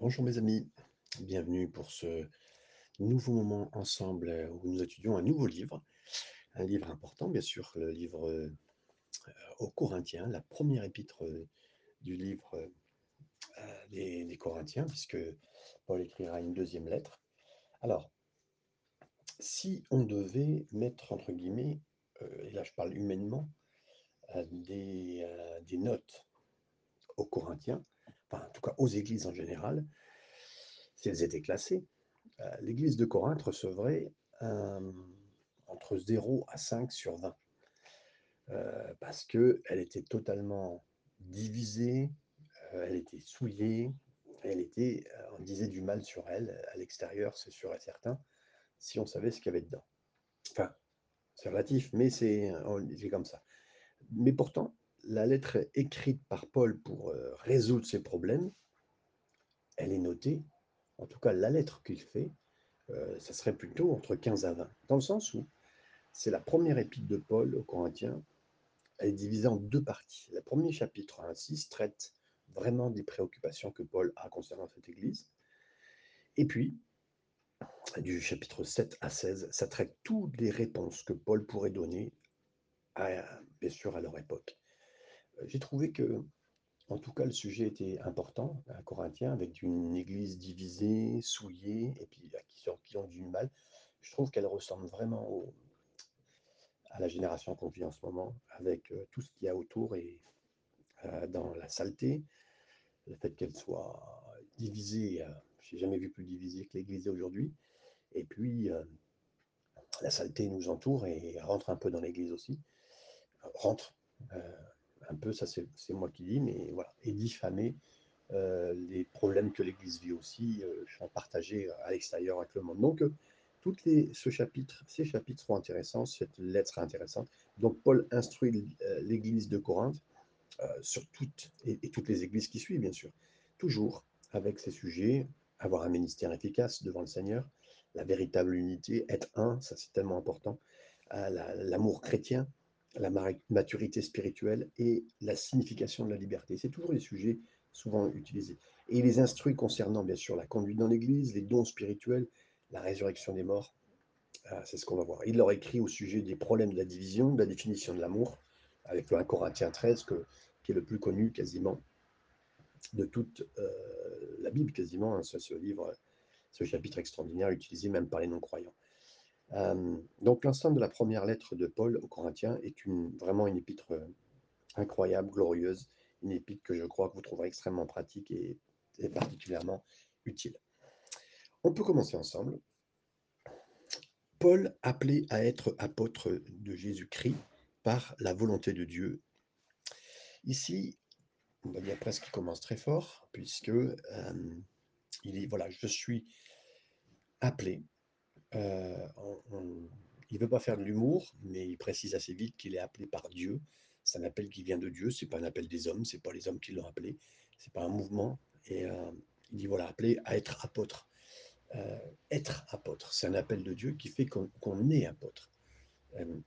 Bonjour mes amis, bienvenue pour ce nouveau moment ensemble euh, où nous étudions un nouveau livre, un livre important bien sûr, le livre euh, aux Corinthiens, la première épître euh, du livre euh, des, Corinthiens, puisque Paul écrira une deuxième lettre. Alors, si on devait mettre entre guillemets, euh, et là je parle humainement, euh, euh, des notes aux Corinthiens, enfin en tout cas aux églises en général, si elles étaient classées, euh, l'église de Corinthe recevrait entre zéro à 5 sur 20, euh, parce qu'elle était totalement divisée, euh, elle était souillée, elle était, euh, on disait du mal sur elle, à l'extérieur, c'est sûr et certain, si on savait ce qu'il y avait dedans. Enfin, c'est relatif, mais c'est comme ça. Mais pourtant, la lettre écrite par Paul pour euh, résoudre ces problèmes, elle est notée, en tout cas la lettre qu'il fait, euh, ça serait plutôt entre 15 à 20, dans le sens où c'est la première épître de Paul aux Corinthiens, elle est divisée en deux parties. Le premier chapitre, 1 à 6, traite vraiment des préoccupations que Paul a concernant cette église. Et puis, du chapitre 7 à 16, ça traite toutes les réponses que Paul pourrait donner, bien sûr, à leur époque. Euh, J'ai trouvé que En tout cas, le sujet était important à Corinthiens, avec une église divisée, souillée, et puis à qui, sont- qui ont du mal. Je trouve qu'elle ressemble vraiment à la génération qu'on vit en ce moment, avec euh, tout ce qu'il y a autour et euh, dans la saleté, le fait qu'elle soit divisée. euh, j'ai jamais vu plus divisée que l'église aujourd'hui. Et puis, euh, la saleté nous entoure et rentre un peu dans l'église aussi. Rentre euh, un peu, ça c'est moi qui dis, mais voilà. Et diffamer euh, les problèmes que l'Église vit aussi euh, sont partagés à l'extérieur avec le monde. Donc, euh, les, ce chapitre, ces chapitres seront intéressants, cette lettre sera intéressante. Donc, Paul instruit euh, l'Église de Corinthe euh, sur toutes, et, toutes les églises qui suivent, bien sûr, toujours avec ces sujets, avoir un ministère efficace devant le Seigneur, la véritable unité, être un, ça c'est tellement important, euh, la- l'amour chrétien, la maturité spirituelle et la signification de la liberté. C'est toujours des sujets souvent utilisés. Et il les instruit concernant, bien sûr, la conduite dans l'Église, les dons spirituels, la résurrection des morts. Ah, c'est ce qu'on va voir. Il leur écrit au sujet des problèmes de la division, de la définition de l'amour, avec le 1 Corinthiens 13, que- qui est le plus connu quasiment de toute euh, la Bible, quasiment, hein, ce chapitre extraordinaire utilisé même par les non-croyants. Donc l'ensemble de la première lettre de Paul aux Corinthiens est vraiment une épître euh, incroyable, glorieuse, une épître que je crois que vous trouverez extrêmement pratique et, particulièrement utile. On peut commencer ensemble. Paul appelé à être apôtre de Jésus-Christ par la volonté de Dieu. Ici, on va dire presque qu'il commence très fort, puisque euh, il dit voilà, je suis appelé. Euh, on- on- il ne veut pas faire de l'humour, mais il précise assez vite qu'il est appelé par Dieu. C'est un appel qui vient de Dieu, c'est pas un appel des hommes, c'est pas les hommes qui l'ont appelé, c'est pas un mouvement. Et euh, il dit voilà, appelé à être apôtre. Euh, être apôtre, c'est un appel de Dieu qui fait qu'on est apôtre. Euh,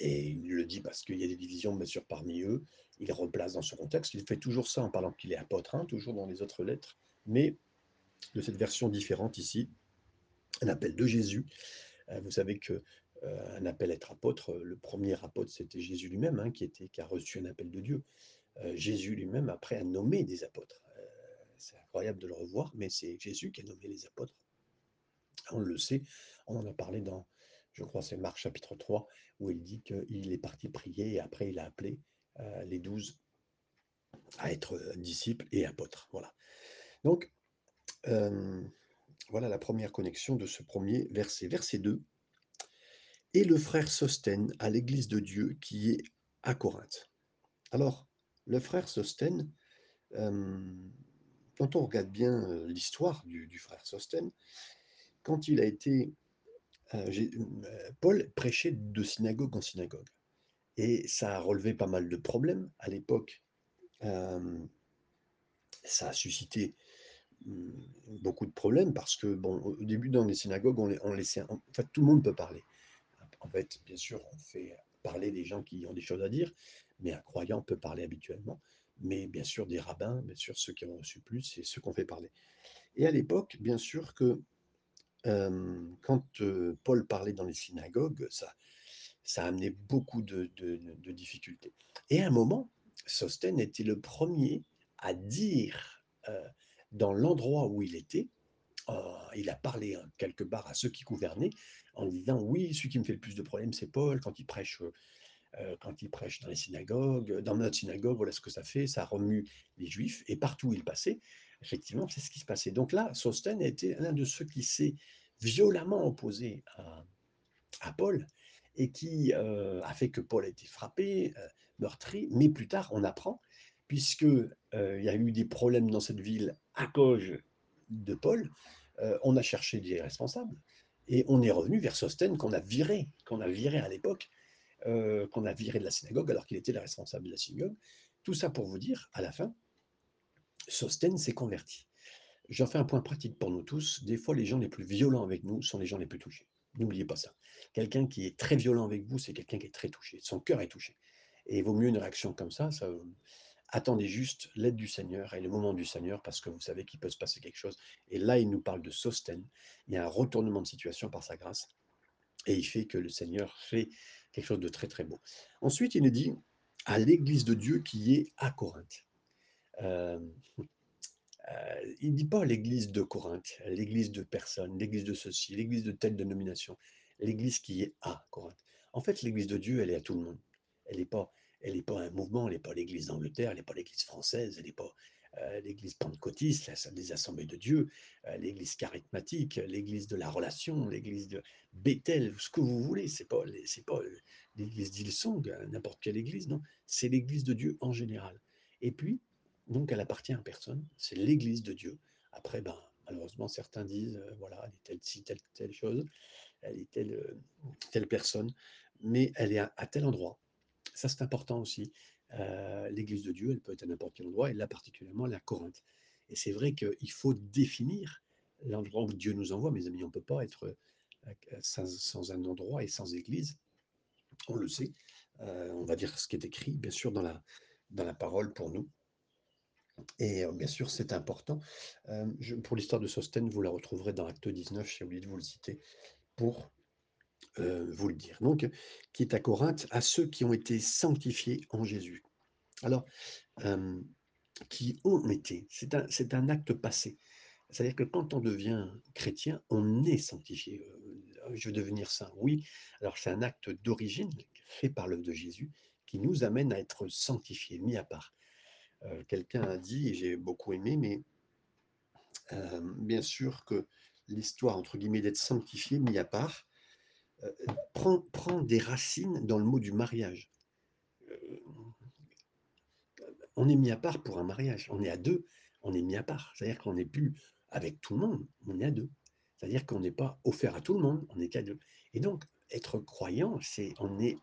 Et il le dit parce qu'il y a des divisions, bien sûr, parmi eux. Il replace dans son contexte. Il fait toujours ça en parlant qu'il est apôtre, hein, toujours dans les autres lettres, mais de cette version différente ici, un appel de Jésus. Euh, vous savez que euh, un appel à être apôtre, euh, le premier apôtre, c'était Jésus lui-même, hein, qui, qui a reçu un appel de Dieu. Euh, Jésus lui-même, après, a nommé des apôtres. C'est incroyable de le revoir, mais c'est Jésus qui a nommé les apôtres. On le sait, on en a parlé dans, je crois, c'est Marc chapitre 3, où il dit qu'il est parti prier et après il a appelé les douze à être disciples et apôtres. Voilà. Donc, voilà la première connexion de ce premier verset. Verset 2. Et le frère Sostène à l'église de Dieu qui est à Corinthe. Alors, le frère Sostène, euh, quand on regarde bien euh, l'histoire du, frère Sostène, quand il a été Euh, Paul prêchait de synagogue en synagogue. Et ça a relevé pas mal de problèmes à l'époque. Ça a suscité beaucoup de problèmes parce que, bon, au début, dans les synagogues, on, laissait. En fait, tout le monde peut parler. En fait, bien sûr, on fait parler des gens qui ont des choses à dire, mais un croyant peut parler habituellement. mais bien sûr des rabbins, bien sûr ceux qui ont reçu plus et ceux qu'on fait parler. Et à l'époque, bien sûr que quand euh, Paul parlait dans les synagogues, ça, ça a amené beaucoup de, difficultés. Et à un moment, Sostène était le premier à dire euh, dans l'endroit où il était, euh, il a parlé hein, quelque part à ceux qui gouvernaient en disant oui, celui qui me fait le plus de problèmes, c'est Paul quand il prêche euh, euh, quand il prêche dans les synagogues, dans notre synagogue, voilà ce que ça fait, ça remue les juifs, et partout où il passait, effectivement, c'est ce qui se passait. Donc là, Sostène a été l'un de ceux qui s'est violemment opposé à, Paul, et qui euh, a fait que Paul a été frappé, euh, meurtri, mais plus tard, on apprend, puisque euh, il y a eu des problèmes dans cette ville à cause de Paul, euh, on a cherché des responsables, et on est revenu vers Sostène qu'on a viré, qu'on a viré à l'époque, euh, qu'on a viré de la synagogue alors qu'il était le responsable de la synagogue. Tout ça pour vous dire, à la fin, Sostène s'est converti. J'en fais un point pratique pour nous tous. Des fois, les gens les plus violents avec nous sont les gens les plus touchés. N'oubliez pas ça. Quelqu'un qui est très violent avec vous, c'est quelqu'un qui est très touché. Son cœur est touché. Et il vaut mieux une réaction comme ça. ça attendez juste l'aide du Seigneur et le moment du Seigneur parce que vous savez qu'il peut se passer quelque chose. Et là, il nous parle de Sostène. Il y a un retournement de situation par sa grâce. Et il fait que le Seigneur fait quelque chose de très très beau. Ensuite, il nous dit à l'église de Dieu qui est à Corinthe. Euh, euh, il ne dit pas l'église de Corinthe, l'église de personne, l'église de ceci, l'église de telle dénomination, l'église qui est à Corinthe. En fait, l'église de Dieu, elle est à tout le monde. Elle n'est pas, elle n'est pas un mouvement, elle n'est pas l'église d'Angleterre, elle n'est pas l'église française, elle n'est pas euh, l'église pentecôtiste, les assemblées de Dieu, euh, l'église charismatique, l'église de la relation, l'église de Bethel, ce que vous voulez. C'est pas, c'est pas l'église d'Ilsong, n'importe quelle église, non. C'est l'église de Dieu en général. Et puis, donc elle appartient à personne, c'est l'Église de Dieu. Après, ben, malheureusement, certains disent, euh, voilà, elle est telle, ci, telle, telle chose, elle est telle, euh, telle personne, mais elle est à tel endroit. Ça, c'est important aussi. Euh, L'Église de Dieu, elle peut être à n'importe quel endroit, et là particulièrement, à Corinthe. Et c'est vrai qu'il faut définir l'endroit où Dieu nous envoie, mes amis. On ne peut pas être euh, sans, un endroit et sans Église. On le sait. Euh, on va dire ce qui est écrit, bien sûr, dans la, dans la parole pour nous. Et bien sûr, c'est important. Pour l'histoire de Sostène, vous la retrouverez dans Acte 19, j'ai oublié de vous le citer, pour euh, vous le dire. Donc, qui est à Corinthe, à ceux qui ont été sanctifiés en Jésus. Alors, euh, qui ont été, c'est un, un acte passé. C'est-à-dire que quand on devient chrétien, on est sanctifié. Je veux devenir saint, oui. Alors c'est un acte d'origine fait par l'œuvre de Jésus qui nous amène à être sanctifiés, mis à part. Euh, quelqu'un a dit, et j'ai beaucoup aimé, mais euh, bien sûr que l'histoire, entre guillemets, d'être sanctifié, mis à part, prend, des racines dans le mot du mariage. Euh, on est mis à part pour un mariage, on est à deux, on est mis à part. C'est-à-dire qu'on n'est plus avec tout le monde, on est à deux. C'est-à-dire qu'on n'est pas offert à tout le monde, on n'est qu'à deux. Et donc, être croyant, c'est on est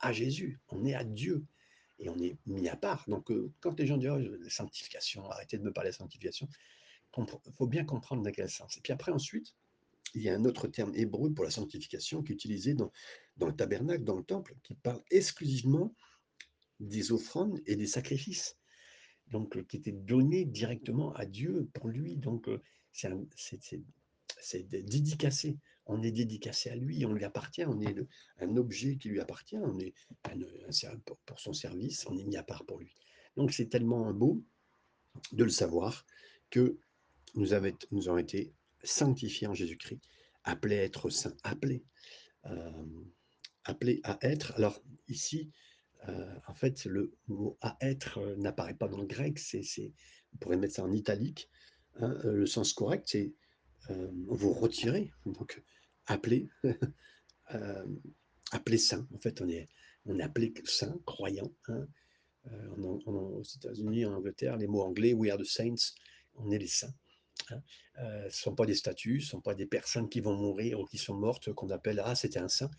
à Jésus, on est à Dieu et on est mis à part. Donc, euh, quand les gens disent oh, sanctification, arrêtez de me parler de sanctification, il faut bien comprendre dans quel sens. Et puis après, ensuite, il y a un autre terme hébreu pour la sanctification qui est utilisé dans, le tabernacle, dans le temple, qui parle exclusivement des offrandes et des sacrifices. Donc, euh, qui étaient donnés directement à Dieu pour lui. Donc, euh, c'est dédicacé. On est dédicacé à lui, on lui appartient, on est un objet qui lui appartit, on est pour, son service, on est mis à part pour lui. Donc c'est tellement beau de le savoir que nous avons été sanctifiés en Jésus-Christ, appelés à être saints, appelés, euh, appelés à être. Alors ici, euh, en fait, le mot à être euh, n'apparaît pas dans le grec, c'est, on pourrait mettre ça en italique. Hein, le sens correct, c'est vous retirer, donc appelé, appelé saint. En fait, on est, appelé saint, croyant. Hein. Aux États-Unis, en Angleterre, les mots anglais, we are the saints, on est les saints. Hein. Euh, ce ne sont pas des statues, ce ne sont pas des personnes qui vont mourir ou qui sont mortes qu'on appelle ah c'était un saint,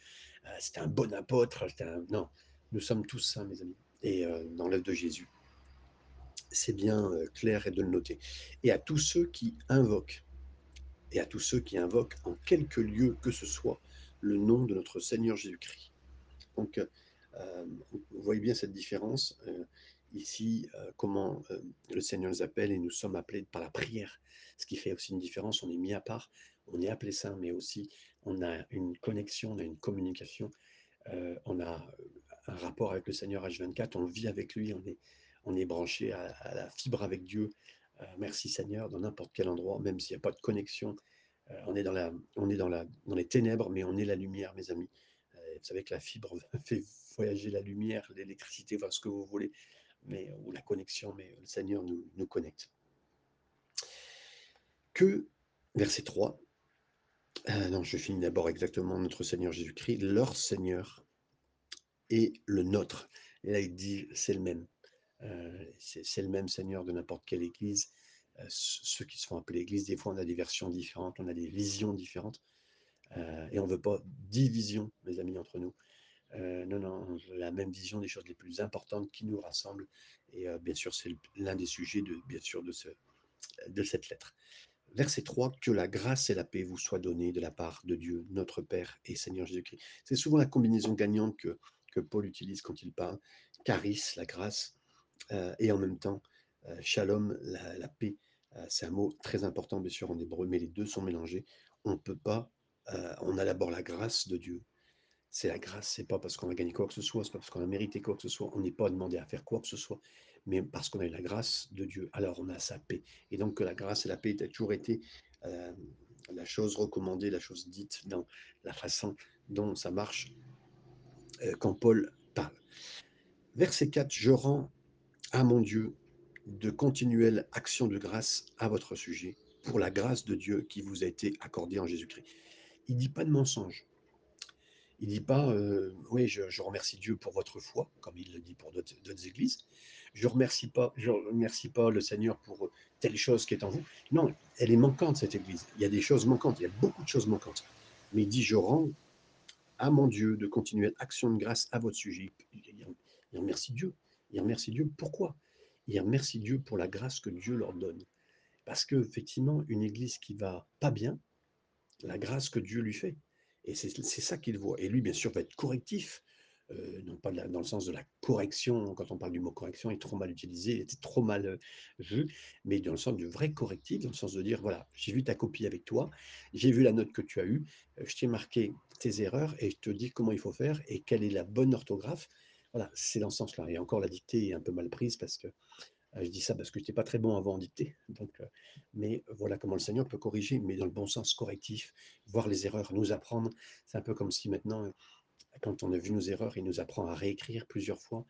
euh, c'était un bon apôtre. Un... Non, nous sommes tous saints, mes amis, et euh, dans l'œuvre de Jésus. C'est bien clair et de le noter. Et à tous ceux qui invoquent et à tous ceux qui invoquent en quelque lieu que ce soit le nom de notre Seigneur Jésus-Christ. Donc, euh, vous voyez bien cette différence. Euh, ici, heu, comment, heu, le Seigneur nous appelle et nous sommes appelés par la prière. Ce qui fait aussi une différence, on est mis à part, on est appelé saint, mais aussi on a une connexion, on a une communication, heu, on a, un rapport avec le Seigneur H24, on vit avec lui, on est on est branché à la fibre avec Dieu. Merci Seigneur, dans n'importe quel endroit, même s'il y a pas de connexion, on est dans la on est dans la dans les ténèbres, mais on est la lumière, mes amis. Vous savez que la fibre fait voyager la lumière, l'électricité, enfin ce que vous voulez, mais ou la connexion, mais le Seigneur nous connecte. Que verset 3, heu, non, je finis d'abord exactement notre Seigneur Jésus-Christ, leur Seigneur et le nôtre. Et là, il dit: «C'est le même». C'est le même Seigneur de n'importe quelle église. Ceux qui se font appeler église, des fois, on a des versions différentes, on a des visions différentes, et on veut pas division, mes amis, entre nous. Heu, non, non, la même vision des choses les plus importantes qui nous rassemblent et heu, bien sûr, c'est l'un des sujets de bien sûr, de ce de cette lettre. Verset 3: «Que la grâce et la paix vous soient données de la part de Dieu, notre Père et Seigneur Jésus-Christ». C'est souvent la combinaison gagnante que que Paul utilise quand il parle. Charis, la grâce, heu, et en même temps, shalom, la la paix. C'est un mot très important, bien sûr, en hébreu, mais les 2 sont mélangés. On peut pas, on a d'abord la grâce de Dieu. C'est la grâce, c'est pas parce qu'on a gagné quoi que ce soit, c'est pas parce qu'on a mérité quoi que ce soit, on n'est pas demandé à faire quoi que ce soit, mais parce qu'on a eu la grâce de Dieu, alors on a sa paix. Et donc que la grâce et la paix aient toujours été, hem, la chose recommandée, la chose dite dans la façon dont ça marche, heu, quand Paul parle. Verset 4: «Je rends à mon Dieu de continuelles actions de grâce à votre sujet, pour la grâce de Dieu qui vous a été accordée en Jésus-Christ». Il dit pas de mensonge. Il dit pas, heu: «Oui, je remercie Dieu pour votre foi», comme il le dit pour d'autres églises. «Je remercie pas je remercie pas le Seigneur pour, telle chose qui est en vous». Non, elle est manquante cette église. Il y a des choses manquantes, il y a beaucoup de choses manquantes. Mais il dit: «Je rends à mon Dieu de continuelles actions de grâce à votre sujet». Il il remercie Dieu. Il remercie Dieu pourquoi? Il remercie Dieu pour la grâce que Dieu leur donne. Parce qu'effectivement, une église qui va pas bien, la grâce que Dieu lui fait et c'est ça qu'il voit et lui, bien sûr, va être correctif, heu, non pas dans le sens de la correction, quand on parle du mot correction, il est trop mal utilisé, il était trop mal, heu, vu, mais dans le sens du vrai correctif, dans le sens de dire: «Voilà, j'ai vu ta copie avec toi, j'ai vu la note que tu as eue, heu, je t'ai marqué tes erreurs et je te dis comment il faut faire et quelle est la bonne orthographe». Voilà, c'est dans ce sens-là et encore la dictée est un peu mal prise parce que je dis ça parce que j'étais pas très bon avant en donc heu, mais voilà comment le Seigneur peut corriger, mais dans le bon sens, correctif, voir les erreurs, nous apprendre. C'est un peu comme si maintenant, heu, quand on a vu nos erreurs, il nous apprend à réécrire plusieurs fois,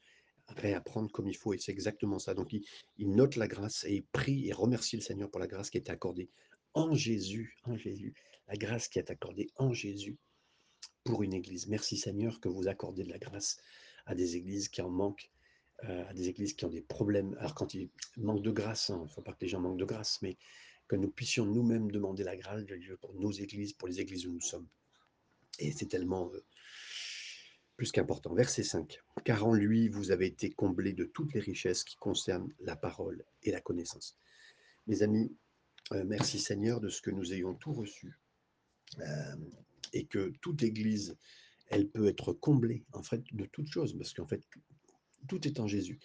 à réapprendre comme il faut et c'est exactement ça. Donc il note la grâce et il prie et remercie le Seigneur pour la grâce qui est accordée en Jésus, en Jésus. La grâce qui est accordée en Jésus pour une église. Merci Seigneur que vous accordez de la grâce à des églises qui en manquent à des églises qui ont des problèmes. Alors quand il manque de grâce, hein, il ne faut pas que les gens manquent de grâce, mais que nous puissions nous-mêmes demander la grâce de Dieu pour nos églises, pour les églises où nous sommes. Et c'est tellement, heu, plus qu'important. Verset 5: «Car en lui, vous avez été comblés de toutes les richesses qui concernent la parole et la connaissance». Mes amis, heu, merci Seigneur de ce que nous ayons tout reçu, et que toute église, elle peut être comblée, en fait, de toutes choses, parce qu'en fait, tout est en Jésus.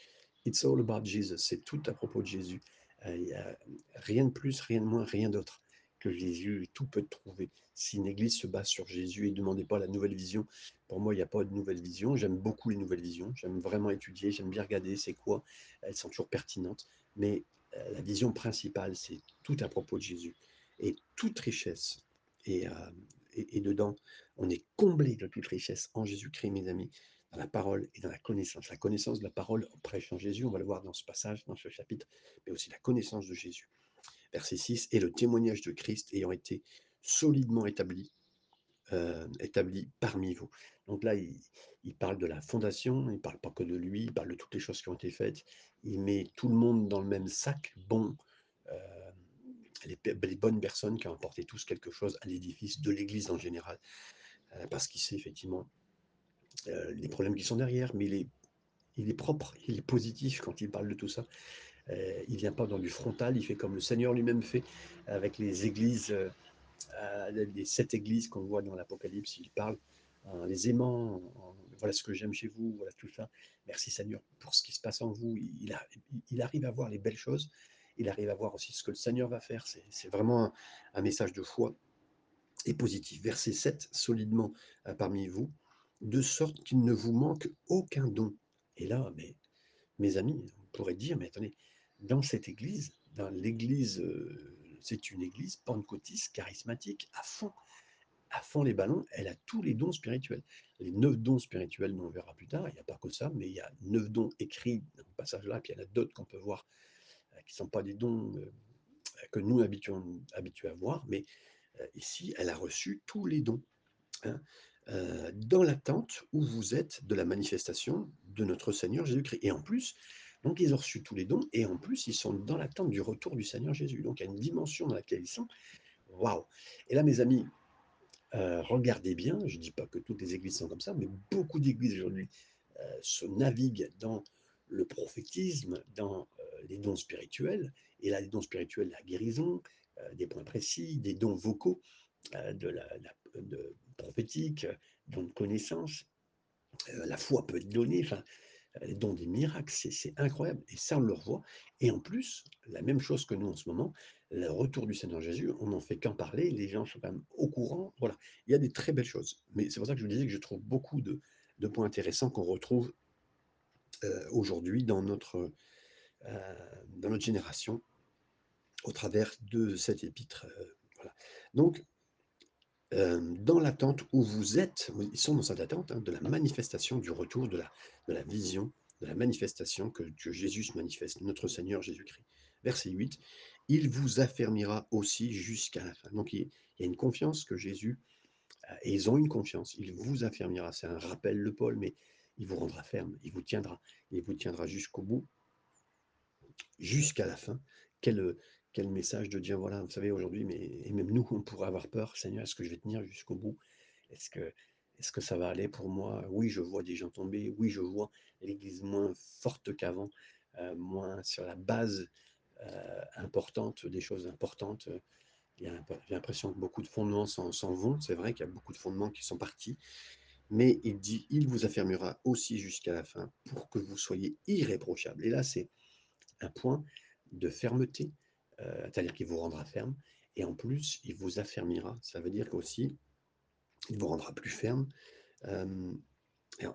It's all about Jesus. C'est tout à propos de Jésus. Euh, il a rien de plus, rien de moins, rien d'autre que Jésus. Tout peut trouvé. Si une église se base sur Jésus et ne demandez pas la nouvelle vision, pour moi, il n'y a pas de nouvelle vision. J'aime beaucoup les nouvelles visions. J'aime vraiment étudier. J'aime bien regarder c'est quoi. Elles sont toujours pertinentes. Mais euh, la vision principale, c'est tout à propos de Jésus. Et toute richesse. Et, euh, et dedans, on est comblé de toute richesse en Jésus-Christ, mes amis dans la parole et dans la connaissance. La connaissance de la parole, en Jésus, on va le voir dans ce passage, dans ce chapitre, mais aussi la connaissance de Jésus. Verset 6, et le témoignage de Christ ayant été solidement établi, euh, établi parmi vous. Donc là, il, parle de la fondation, il parle pas que de lui, il parle de toutes les choses qui ont été faites, il met tout le monde dans le même sac, bon, euh, les, les, bonnes personnes qui ont apporté tous quelque chose à l'édifice de l'Église en général, euh, parce qu'il sait effectivement euh, les problèmes qui sont derrière, mais il est, il est propre, il est positif quand il parle de tout ça. Euh, il vient pas dans du frontal, il fait comme le Seigneur lui-même fait avec les églises, euh, les sept églises qu'on voit dans l'Apocalypse. Il parle en les aimant, en voilà ce que j'aime chez vous, voilà tout ça. Merci Seigneur pour ce qui se passe en vous. Il, il arrive à voir les belles choses, il arrive à voir aussi ce que le Seigneur va faire. C'est vraiment un, message de foi et positif. Verset 7, solidement parmi vous, de sorte qu'il ne vous manque aucun don. Et là, mais, mes amis, on pourrait dire, mais attendez, dans cette église, dans l'église, euh, c'est une église pentecôtiste, charismatique, à fond, à fond les ballons, elle a tous les dons spirituels. Les neuf dons spirituels, on verra plus tard, il n'y a pas que ça, mais il y a neuf dons écrits dans le passage-là, puis il y en a d'autres qu'on peut voir euh, qui ne sont pas des dons euh, que nous habituons, habitués à voir, mais ici, elle a reçu tous les dons. Hein. Dans l'attente où vous êtes de la manifestation de notre Seigneur Jésus-Christ. Et en plus, donc ils ont reçu tous les dons, et en plus, ils sont dans l'attente du retour du Seigneur Jésus. Donc il y a une dimension dans laquelle ils sont. Waouh Et là, mes amis, regardez bien, je ne dis pas que toutes les églises sont comme ça, mais beaucoup d'églises aujourd'hui se naviguent dans le prophétisme, dans les dons spirituels, et là, les dons spirituels, la guérison, des points précis, des dons vocaux, de la, prophétique, dons de connaissance, la foi peut être donnée, enfin, les dons des miracles, c'est incroyable. Et ça, on le revoit. Et en plus, la même chose que nous en ce moment, le retour du Seigneur Jésus, on n'en fait qu'en parler, les gens sont quand même au courant. Voilà, il y a des très belles choses. Mais c'est pour ça que je vous disais que je trouve beaucoup de, points intéressants qu'on retrouve aujourd'hui dans notre, dans notre génération au travers de cette épître. voilà. Donc, dans l'attente où vous êtes, ils sont dans cette attente hein, de la manifestation du retour, de la, vision, de la manifestation que, Jésus manifeste, notre Seigneur Jésus-Christ. Verset 8, il vous affermira aussi jusqu'à la fin. Donc il, y a une confiance que Jésus, et ils ont une confiance, il vous affermira. C'est un rappel de Paul, mais il vous rendra ferme, il vous tiendra, il vous tiendra jusqu'au bout, jusqu'à la fin. Quel, quel message de dire, voilà, vous savez, aujourd'hui, mais et même nous, on pourrait avoir peur, Seigneur, est-ce que je vais tenir jusqu'au bout? Est-ce que, est que ça va aller pour moi? Oui, je vois des gens tomber, oui, je vois l'Église moins forte qu'avant, euh, moins sur la base euh, importante, des choses importantes. J'ai l'impression que beaucoup de fondements s'en vont, c'est vrai qu'il y a beaucoup de fondements qui sont partis, mais il dit, il vous affermera aussi jusqu'à la fin pour que vous soyez irréprochables. Et là, c'est un point de fermeté, euh, c'est-à-dire qu'il vous rendra ferme, et en plus, il vous affermira. Ça veut dire qu'aussi, il vous rendra plus ferme euh,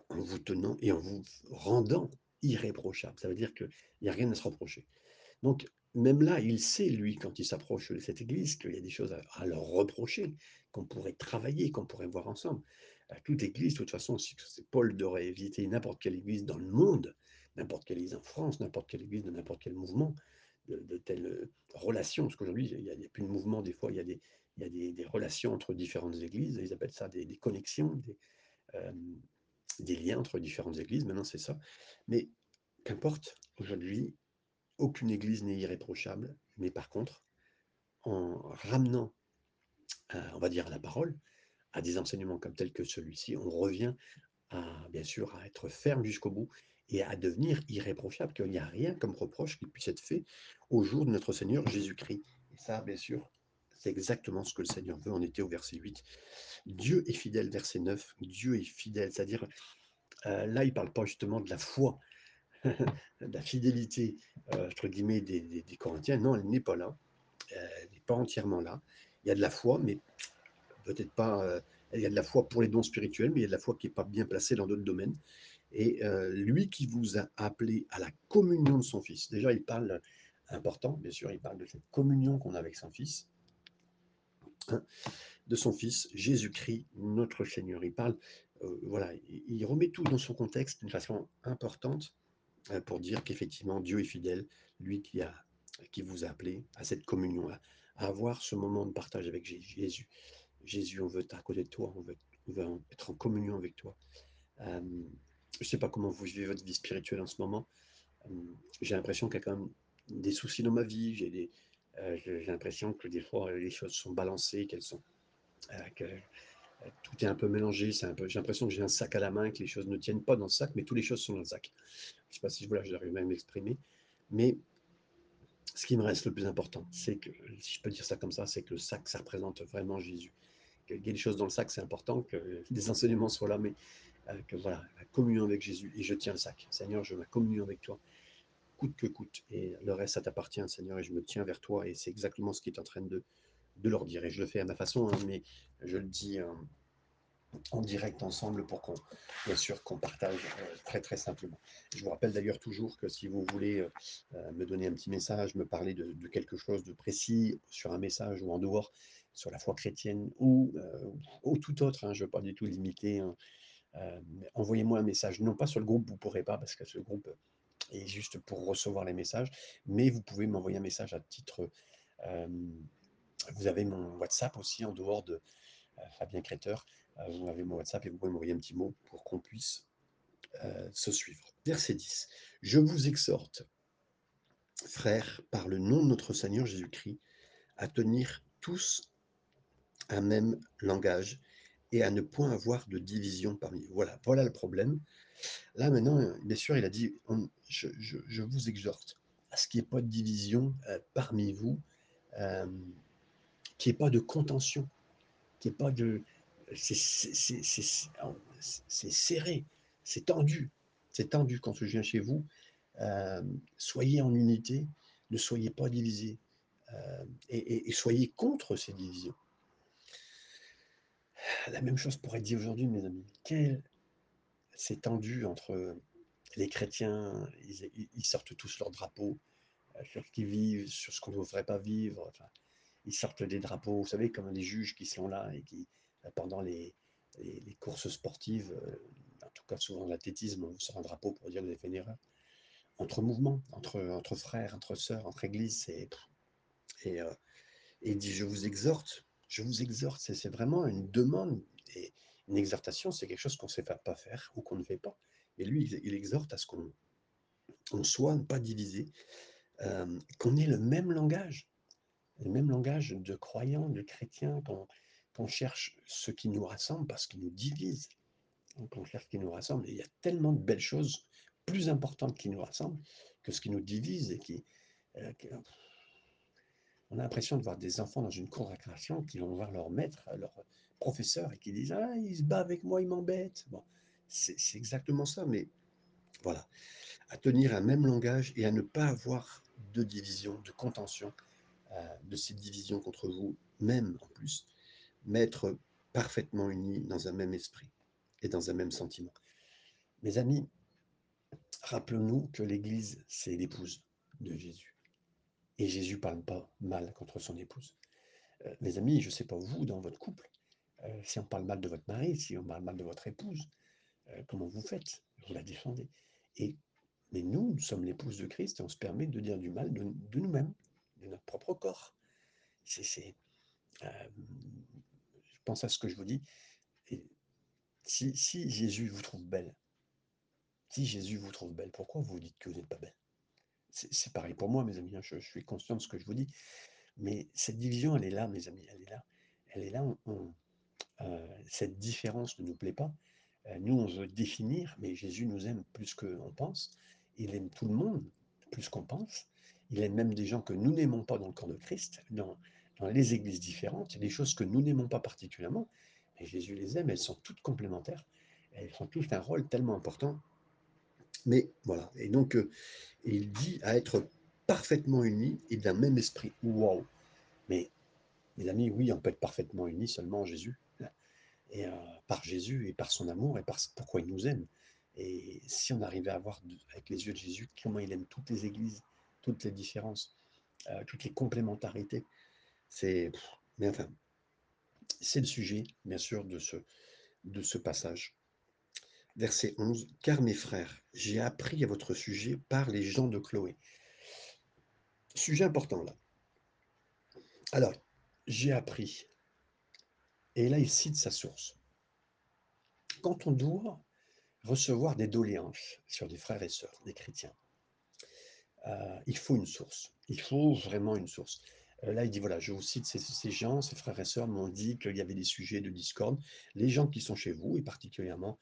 en vous tenant et en vous rendant irréprochable. Ça veut dire qu'il n'y a rien à se reprocher. Donc, même là, il sait, lui, quand il s'approche de cette église, qu'il y a des choses à, leur reprocher, qu'on pourrait travailler, qu'on pourrait voir ensemble. À toute église, de toute façon, si Paul devrait éviter n'importe quelle église dans le monde, n'importe quelle église en France, n'importe quelle église de n'importe quel mouvement, de, telles euh, relations, parce qu'aujourd'hui, il n'y a, plus de mouvement, des fois, il y a, des, il y a des, relations entre différentes églises, ils appellent ça des, connexions, des, euh, des liens entre différentes églises, maintenant c'est ça. Mais qu'importe, aujourd'hui, aucune église n'est irréprochable, mais par contre, en ramenant, on va dire, la parole, à des enseignements comme tels que celui-ci, on revient à, bien sûr, à être ferme jusqu'au bout et à devenir irréprochable, qu'il n'y a rien comme reproche qui puisse être fait au jour de notre Seigneur Jésus-Christ. Et ça, bien sûr, c'est exactement ce que le Seigneur veut. On était au verset 8. Dieu est fidèle, verset 9. Dieu est fidèle, c'est-à-dire, euh, là, il ne parle pas justement de la foi, de la fidélité, euh, entre guillemets, des, Corinthiens. Non, elle n'est pas là. Euh, elle n'est pas entièrement là. Il y a de la foi, mais peut-être pas. il y a de la foi pour les dons spirituels, mais il y a de la foi qui n'est pas bien placée dans d'autres domaines et lui qui vous a appelé à la communion de son Fils. Déjà, il parle, important, bien sûr, il parle de cette communion qu'on a avec son Fils, hein, de son Fils, Jésus-Christ, notre Seigneur. Il parle, voilà, il, remet tout dans son contexte d'une façon importante pour dire qu'effectivement, Dieu est fidèle, lui qui, a, qui vous a appelé à cette communion-là, à avoir ce moment de partage avec Jésus. Jésus, on veut être à côté de toi, on veut, être en communion avec toi. Je ne sais pas comment vous vivez votre vie spirituelle en ce moment. J'ai l'impression qu'il y a quand même des soucis dans ma vie. J'ai euh, l'impression que des fois les choses sont balancées, qu'elles sont, euh, que euh, tout est un peu mélangé. J'ai l'impression que j'ai un sac à la main, que les choses ne tiennent pas dans le sac, mais toutes les choses sont dans le sac. Je ne sais pas si voilà, j'arrive même à m'exprimer, mais ce qui me reste le plus important, c'est que, si je peux dire ça comme ça, c'est que le sac, ça représente vraiment Jésus. Qu'il y ait des choses dans le sac, c'est important, que des enseignements soient là, mais euh, que voilà, la communion avec Jésus, et je tiens le sac. Seigneur, je veux communion avec toi, coûte que coûte, et le reste, ça t'appartient, Seigneur, et je me tiens vers toi, et c'est exactement ce qui est en train de, de leur dire. Et je le fais à ma façon, hein, mais je le dis euh, en direct ensemble pour qu'on, bien sûr, qu'on partage euh, très très simplement. Je vous rappelle d'ailleurs toujours que si vous voulez euh, euh, me donner un petit message, me parler de, quelque chose de précis sur un message ou en dehors, sur la foi chrétienne ou, euh, ou tout autre, hein, je ne veux pas du tout limiter. Euh, envoyez-moi un message, non pas sur le groupe, vous ne pourrez pas parce que ce groupe est juste pour recevoir les messages, mais vous pouvez m'envoyer un message à titre euh, vous avez mon WhatsApp aussi en dehors de euh, Fabien Créteur. Vous avez mon WhatsApp et vous pouvez m'envoyer un petit mot pour qu'on puisse se suivre. Verset 10. Je vous exhorte, frères, par le nom de notre Seigneur Jésus-Christ, à tenir tous un même langage et à ne point avoir de division parmi vous. Voilà, voilà le problème. Là maintenant, bien sûr, il a dit, je, vous exhorte à ce qu'il n'y ait pas de division euh, parmi vous. Euh, qu'il n'y ait pas de contention, qu'il n'y ait pas de... C'est serré, c'est tendu, c'est tendu quand je viens chez vous. Euh, soyez en unité, ne soyez pas divisés euh, et, soyez contre ces divisions. La même chose pourrait être dit aujourd'hui, mes amis. Quel... C'est tendu entre les chrétiens, ils, sortent tous leurs drapeaux euh, sur ce qu'ils vivent, sur ce qu'on ne devrait pas vivre. Ils sortent des drapeaux, vous savez, comme les juges qui sont là et qui, euh, pendant les, courses sportives, euh, en tout cas souvent l'athlétisme, on sort un drapeau pour dire que vous avez fait une erreur. Entre mouvements, entre, frères, entre sœurs, entre églises. Et, euh, et dit Je vous exhorte, je vous exhorte, c'est vraiment une demande. Et une exhortation, c'est quelque chose qu'on ne sait pas faire ou qu'on ne fait pas. Et lui, il, exhorte à ce qu'on on soit pas divisé, euh, qu'on ait le même langage le même langage de croyants, de chrétiens, qu'on qu cherche ce qui nous rassemble parce qu'il nous divise. Donc on cherche ce qui nous rassemble. Et il y a tellement de belles choses plus importantes qui nous rassemblent que ce qui nous divise et qui. Euh, on a l'impression de voir des enfants dans une cour de récréation qui vont voir leur maître, leur professeur, et qui disent Ah, il se bat avec moi, il m'embête. Bon, c'est exactement ça, mais voilà. À tenir un même langage et à ne pas avoir de division, de contention, euh, de ces divisions contre vous, même en plus, mais être parfaitement unis dans un même esprit et dans un même sentiment. Mes amis, rappelons-nous que l'Église, c'est l'épouse de Jésus. Et Jésus parle pas mal contre son épouse. Euh, mes amis, je ne sais pas vous, dans votre couple, euh, si on parle mal de votre mari, si on parle mal de votre épouse, euh, comment vous faites? Vous la défendez. Et, mais nous, nous sommes l'épouse de Christ et on se permet de dire du mal de, nous-mêmes de notre propre corps. C'est, je pense à ce que je vous dis. Si, si, Jésus vous trouve belle, si Jésus vous trouve belle, pourquoi vous dites que vous n'êtes pas belle? C'est, pareil pour moi, mes amis. Hein, je, suis conscient de ce que je vous dis. Mais cette division, elle est là, mes amis. Elle est là. Elle est là. Euh, cette différence ne nous plaît pas. Euh, nous, on veut définir, mais Jésus nous aime plus qu'on pense. Il aime tout le monde plus qu'on pense. Il aime même des gens que nous n'aimons pas dans le corps de Christ, dans, les églises différentes. Des choses que nous n'aimons pas particulièrement, mais Jésus les aime, elles sont toutes complémentaires. Elles ont toutes un rôle tellement important. Mais voilà, et donc euh, il dit à être parfaitement unis et d'un même esprit. Waouh Mais mes amis, oui, on peut être parfaitement unis seulement en Jésus. Et euh, par Jésus et par son amour et par pourquoi il nous aime. Et si on arrivait à voir avec les yeux de Jésus comment il aime toutes les églises, toutes les différences, euh, toutes les complémentarités. C'est, mais enfin, c'est le sujet, bien sûr, de ce, de ce passage. Verset 11, Car mes frères, j'ai appris à votre sujet par les gens de Chloé. Sujet important là. Alors, j'ai appris. Et là, il cite sa source. Quand on doit recevoir des doléances sur des frères et sœurs, des chrétiens, euh, il faut une source. Il faut vraiment une source. Euh, là, il dit voilà, je vous cite ces, ces gens, ces frères et sœurs m'ont dit qu'il y avait des sujets de discorde. Les gens qui sont chez vous, et particulièrement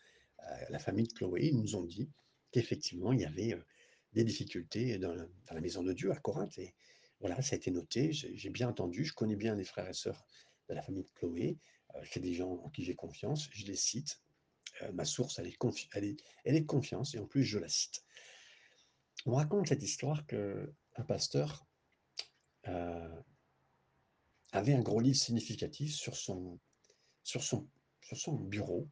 la famille de Chloé, ils nous ont dit qu'effectivement, il y avait euh, des difficultés dans la, maison de Dieu à Corinthe. Et voilà, ça a été noté. J'ai bien entendu. Je connais bien les frères et sœurs de la famille de Chloé. Euh, C'est des gens en qui j'ai confiance. Je les cite. Heu, ma source, elle est elle est elle est et en plus je la cite. On raconte cette histoire qu'un pasteur, avait un gros livre significatif sur son bureau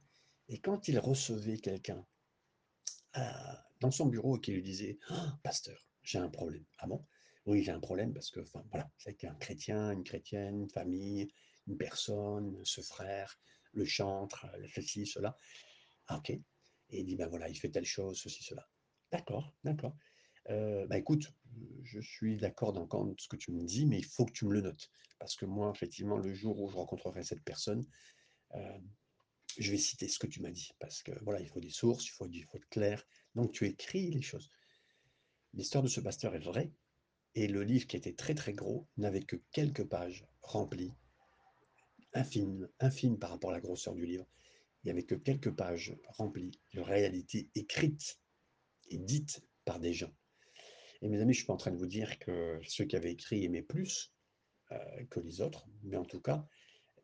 et quand il recevait quelqu'un, heu, dans son bureau et qui lui disait: «Han, pasteur, j'ai un problème». «Ah bon?» «Oui, j'ai un problème parce que» voilà, c'est qu'un chrétien, une chrétienne, une famille, une personne, ce frère, le chantre, ceci, cela. «Ah OK» et il dit: «Ben voilà, il fait telle chose, ceci, cela». «D'accord, d'accord. Bah écoute, je suis d'accord d'entendre ce que tu me dis, mais il faut que tu me le notes. Parce que moi, effectivement, le jour où je rencontrerai cette personne, hem, je vais citer ce que tu m'as dit. Parce que voilà, il faut des sources, il faut il faut être clair. Donc tu écris les choses». L'histoire de ce pasteur est vraie et le livre qui était très, très gros n'avait que quelques pages remplies infime, infime par rapport à la grosseur du livre. Il y avait que quelques pages remplies de réalités écrites et dites par des gens. Et mes amis, je suis pas en train de vous dire que ceux qui avaient écrit aimaient plus, heu, que les autres, mais en tout cas,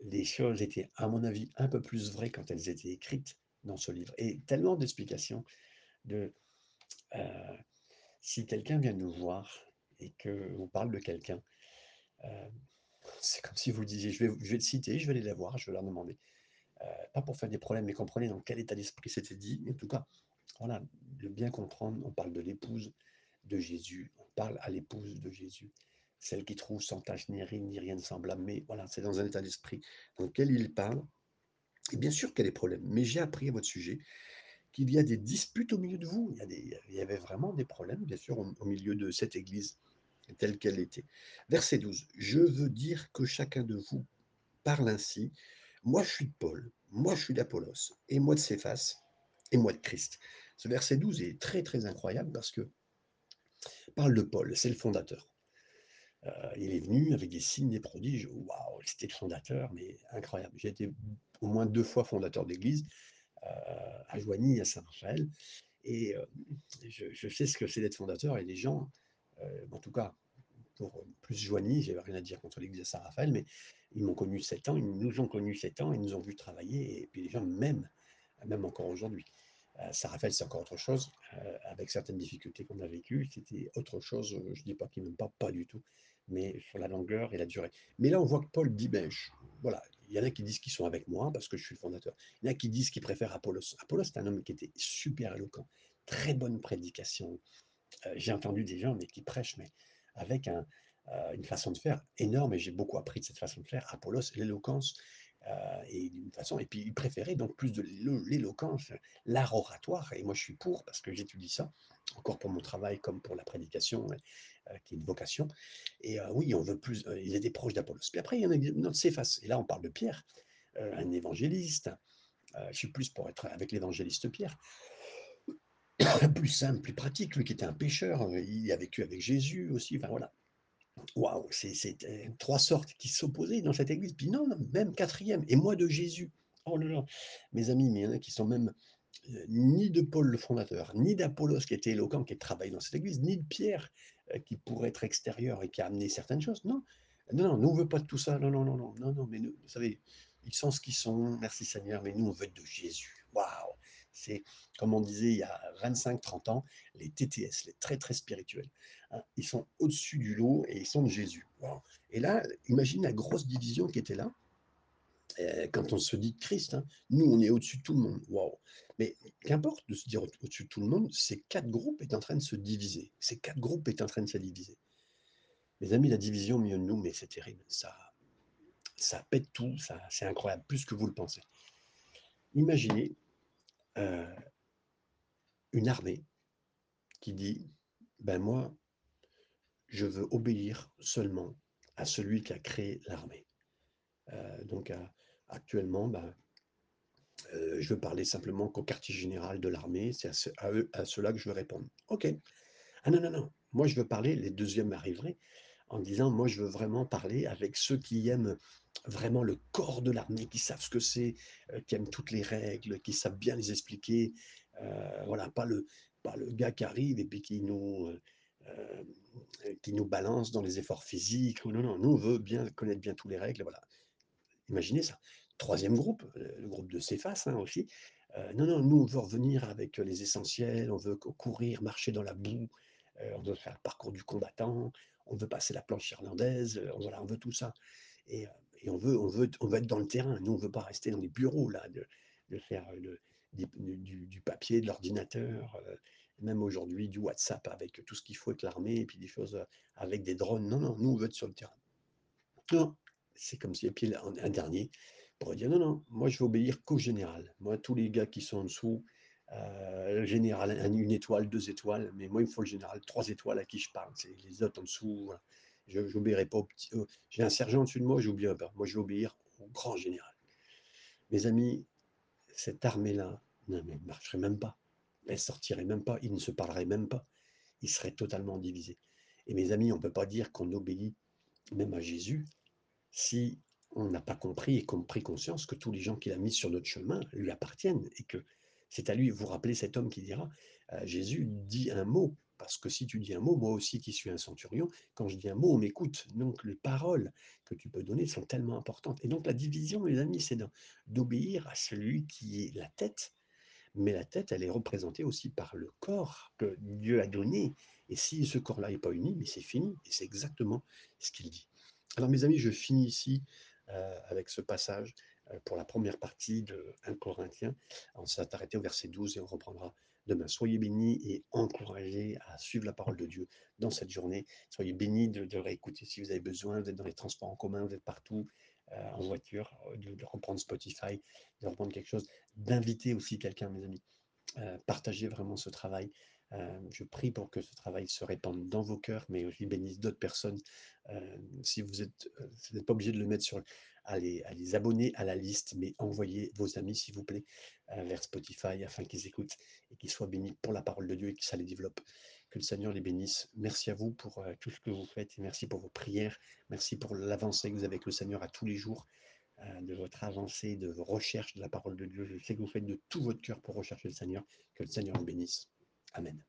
les choses étaient, à mon avis, un peu plus vraies quand elles étaient écrites dans ce livre et tellement d'explications de, heu, si quelqu'un vient nous voir et qu'on parle de quelqu'un, heu, c'est comme si vous disiez: «Je vais le citer, je vais aller la voir, je vais leur demander». Heu, pas pour faire des problèmes, mais comprenez dans quel état d'esprit c'était dit. En tout cas, voilà, de bien comprendre, on parle de l'épouse de Jésus, on parle à l'épouse de Jésus, celle qui trouve sans tache ni ride ni rien de semblable, mais voilà, c'est dans un état d'esprit dans lequel il parle et bien sûr qu'il y a des problèmes, mais j'ai appris à votre sujet qu'il y a des disputes au milieu de vous. Il y a des il y avait vraiment des problèmes, bien sûr, au milieu de cette église telle qu'elle était. Verset 12: «Je veux dire que chacun de vous parle ainsi: "Moi je suis de Paul, moi je suis d'Apollos et moi de Céphas et moi de Christ"». Ce verset 12 est très, très incroyable parce que parle de Paul, c'est le fondateur. Heu, il est venu avec des signes, des prodiges, waouh, c'était le fondateur, mais incroyable. J'ai été au moins 2 fois fondateur d'église, heu, à Joigny, à Saint-Raphaël et heu, je sais ce que c'est d'être fondateur et les gens, en tout cas pour, plus Joigny, j'avais rien à dire contre l'église de Saint-Raphaël, mais ils m'ont connu 7 ans, ils nous ont connus 7 ans, ils nous ont vus travailler et puis les gens m'aiment, même encore aujourd'hui. Heu, Saint-Raphaël, c'est encore autre chose, heu, avec certaines difficultés qu'on a vécues, c'était autre chose, heu, je dis pas qu'ils m'aiment pas, pas du tout, mais sur la longueur et la durée. Mais là, on voit que Paul dit: «Ben, voilà, il y en a qui disent qu'ils sont avec moi parce que je suis le fondateur. Il y en a qui disent qu'ils préfèrent Apollos». Apollos, c'est un homme qui était super éloquent, très bonne prédication. J'ai entendu des gens, mais qui prêchent, mais avec une façon de faire énorme et j'ai beaucoup appris de cette façon de faire. Apollos, l'éloquence, heu et d'une façon et puis il préférait donc plus de l'é l'éloquence, l'art oratoire et moi je suis pour parce que j'étudie ça, encore pour mon travail comme pour la prédication, heu, qui est une vocation et heu, oui, on veut plus, ils étaient proches d'Apollos. Puis après, il y en a une autre Céphas et là on parle de Pierre, un évangéliste, je suis plus pour être avec l'évangéliste Pierre. Plus simple, plus pratique, lui qui était un pêcheur, heu, il a vécu avec Jésus aussi, enfin voilà. Waouh, c'est c'était 3 sortes qui s'opposaient dans cette église. Puis non, même quatrième et moi de Jésus. Oh là là, mes amis, mais il y en a qui sont même, heu, ni de Paul le fondateur, ni d'Apollos qui était éloquent, qui travaille dans cette église, ni de Pierre, heu, qui pourrait être extérieur et qui a amené certaines choses. Non, non, non, nous on veut pas de tout ça. Non, non, non, non, non, non, mais nous, vous savez, ils sont ce qu'ils sont, merci Seigneur, mais nous on veut de Jésus. Waouh! C'est comme on disait il y a 25-30 ans, les TTS, les très, très spirituels, hein. Ils sont au-dessus du lot et ils sont de Jésus. Et là, imagine la grosse division qui était là, heu, quand on se dit Christ, hein. Nous, on est au-dessus de tout le monde. Waouh! Mais qu'importe de se dire au au-dessus de tout le monde, ces 4 groupes étaient en train de se diviser. Ces 4 groupes étaient en train de se diviser. Mes amis, la division au milieu de nous, mais c'est terrible. Ça ça pète tout, ça c'est incroyable, plus que vous le pensez. Imaginez, heu, une armée qui dit: «Ben moi, je veux obéir seulement à celui qui a créé l'armée». Heu, donc actuellement, ben, heu, je veux parler simplement qu'au quartier général de l'armée, c'est à à ceux-là que je veux répondre. OK. Ah non, non, non, moi je veux parler les 2e arriveraient en disant: «Moi je veux vraiment parler avec ceux qui aiment vraiment le corps de l'armée, qui savent ce que c'est, qui aiment toutes les règles, qui savent bien les expliquer». Voilà, pas le pas le gars qui arrive et puis qui nous, qui nous balance dans les efforts physiques. Non, non, nous on veut bien connaître bien tous les règles, voilà. Imaginez ça. 3e groupe, le groupe de Céphas, hein, aussi, non, non, nous, on veut revenir avec, les essentiels, on veut cou courir, marcher dans la boue, on veut faire le parcours du combattant, on veut passer la planche irlandaise, heu, voilà, on veut tout ça et heu et on veut on veut on veut être dans le terrain. Nous, on veut pas rester dans les bureaux là, de faire, des du papier, de l'ordinateur, même aujourd'hui du WhatsApp avec tout ce qu'il faut avec l'armée et puis des choses, avec des drones. Non, non, nous, on veut être sur le terrain. Non, c'est comme si et puis un dernier pour dire: «Non, non, moi je vais obéir qu'au général. Moi, tous les gars qui sont en dessous, le général, un une étoile, 2 étoiles, mais moi, il me faut le général 3 étoiles à qui je parle. Les autres en dessous, voilà. Je j'obéirai pas j'ai un sergent au-dessus de moi, j'obéirai pas. Moi, je vais obéir au grand général». Mes amis, cette armée-là, elle marcherait même pas. Elle sortirait même pas, ils ne se parleraient même pas. Ils seraient totalement divisés et mes amis, on peut pas dire qu'on obéit même à Jésus si on n'a pas compris et qu'on pris conscience que tous les gens qu'il a mis sur notre chemin lui appartiennent et que c'est à lui. Vous rappelez cet homme qui dira, heu, Jésus dit un mot, parce que si tu dis un mot, moi aussi qui suis un centurion, quand je dis un mot, on m'écoute. Donc les paroles que tu peux donner sont tellement importantes et donc la division, mes amis, c'est d'obéir à celui qui est la tête, mais la tête, elle est représentée aussi par le corps que Dieu a donné et si ce corps-là est pas uni, mais c'est fini et c'est exactement ce qu'il dit. Alors mes amis, je finis ici, heu, avec ce passage, pour la première partie de 1 Corinthiens. On s'est arrêté au verset 12 et on reprendra demain. Soyez bénis et encouragés à suivre la parole de Dieu dans cette journée. Soyez bénis de de réécouter si vous avez besoin, vous êtes dans les transports en commun, vous êtes partout, heu, en voiture, heu, de reprendre Spotify, de reprendre quelque chose, d'inviter aussi quelqu'un, mes amis. Partagez vraiment ce travail. Je prie pour que ce travail se répande dans vos cœurs, mais aussi bénisse d'autres personnes. Si vous n'êtes pas obligé de le mettre sur à les abonner à la liste, mais envoyez vos amis, s'il vous plaît, heu, vers Spotify afin qu'ils écoutent et qu'ils soient bénis pour la parole de Dieu et que ça les développe. Que le Seigneur les bénisse. Merci à vous pour, heu, tout ce que vous faites et merci pour vos prières. Merci pour l'avancée que vous avez avec le Seigneur à tous les jours heu, de votre avancée, de vos recherches de la parole de Dieu. Je sais que vous faites de tout votre cœur pour rechercher le Seigneur. Que le Seigneur vous bénisse. Amen.